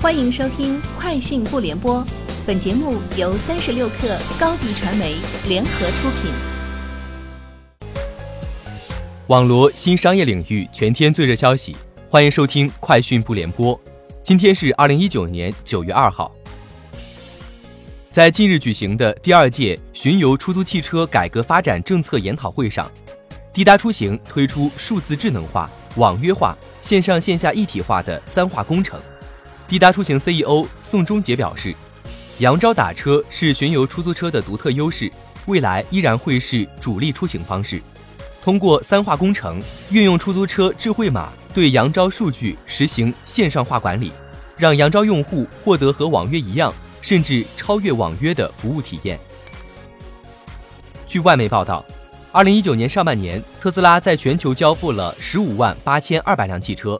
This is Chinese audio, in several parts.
欢迎收听《快讯不联播》，本节目由三十六克高低传媒联合出品。网罗新商业领域全天最热消息，欢迎收听《快讯不联播》。今天是二零一九年九月二号。在近日举行的第二届巡游出租汽车改革发展政策研讨会上，滴答出行推出数字智能化、网约化、线上线下一体化的三化工程。滴答出行 CEO 宋忠杰表示，扬招打车是巡游出租车的独特优势，未来依然会是主力出行方式。通过三化工程，运用出租车智慧码对扬招数据实行线上化管理，让扬招用户获得和网约一样，甚至超越网约的服务体验。据外媒报道，二零一九年上半年，特斯拉在全球交付了十五万八千二百辆汽车。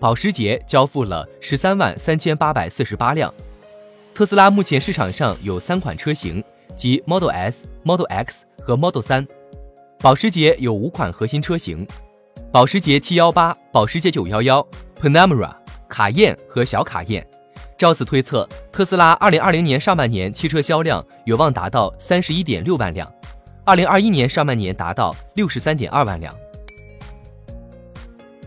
保时捷交付了十三万三千八百四十八辆。特斯拉目前市场上有三款车型，即 Model S、Model X 和 Model 3。保时捷有五款核心车型：保时捷718、保时捷911、Panamera、卡宴和小卡宴。照此推测，特斯拉2020年上半年汽车销量有望达到31.6万辆，2021年上半年达到63.2万辆。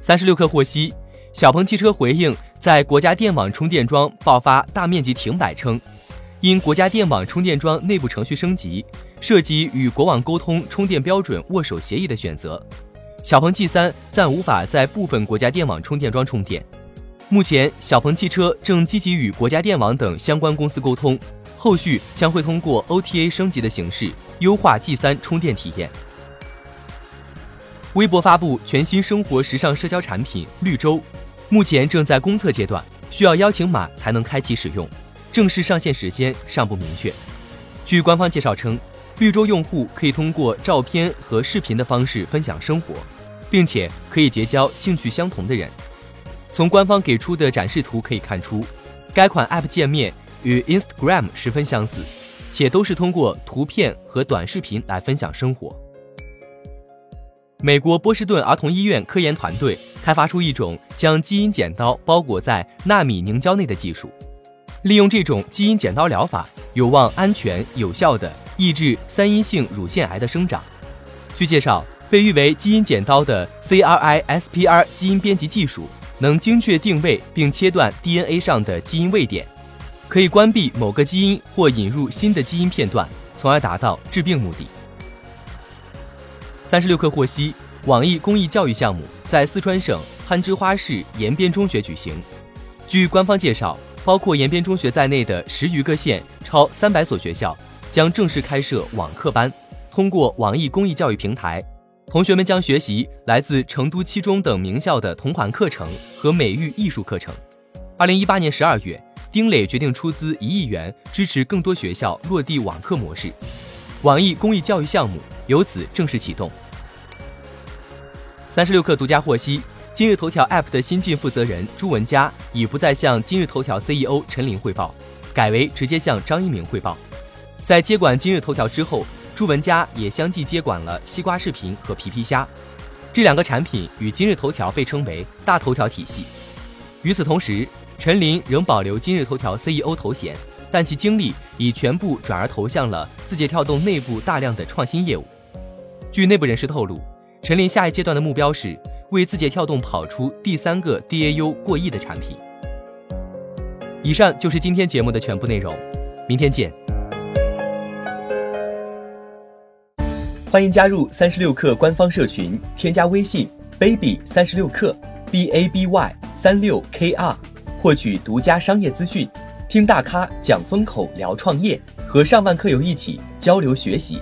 三十六氪获悉。小鹏汽车回应在国家电网充电桩爆发大面积停摆称，因国家电网充电桩内部程序升级，涉及与国网沟通充电标准握手协议的选择，小鹏 G3 暂无法在部分国家电网充电桩充电。目前，小鹏汽车正积极与国家电网等相关公司沟通，后续将会通过 OTA 升级的形式优化 G3 充电体验。微博发布全新生活时尚社交产品绿洲。目前正在公测阶段，需要邀请码才能开启使用，正式上线时间尚不明确。据官方介绍称，绿洲用户可以通过照片和视频的方式分享生活，并且可以结交兴趣相同的人。从官方给出的展示图可以看出，该款 App 界面与 Instagram 十分相似，且都是通过图片和短视频来分享生活。美国波士顿儿童医院科研团队。开发出一种将基因剪刀包裹在纳米凝胶内的技术，利用这种基因剪刀疗法，有望安全有效地抑制三阴性乳腺癌的生长。据介绍，被誉为基因剪刀的 CRISPR 基因编辑技术，能精确定位并切断 DNA 上的基因位点，可以关闭某个基因或引入新的基因片段，从而达到治病目的。三十六氪获悉，网易公益教育项目。在四川省攀枝花市延边中学举行。据官方介绍，包括延边中学在内的十余个县超三百所学校将正式开设网课班。通过网易公益教育平台，同学们将学习来自成都七中等名校的同款课程和美育艺术课程。二零一八年十二月，丁磊决定出资一亿元支持更多学校落地网课模式，网易公益教育项目由此正式启动。三十六氪独家获悉，今日头条 App 的新晋负责人朱文佳已不再向今日头条 CEO 陈琳汇报，改为直接向张一鸣汇报。在接管今日头条之后，朱文佳也相继接管了西瓜视频和皮皮虾这两个产品，与今日头条被称为大头条体系。与此同时，陈琳仍保留今日头条 CEO 头衔，但其精力已全部转而投向了字节跳动内部大量的创新业务。据内部人士透露。陈琳下一阶段的目标是为字节跳动跑出第三个 DAU 过亿的产品。以上就是今天节目的全部内容，明天见。欢迎加入三十六氪官方社群，添加微信 baby 三十六氪 b a b y 三六 k r，获取独家商业资讯，听大咖讲风口，聊创业，和上万客友一起交流学习。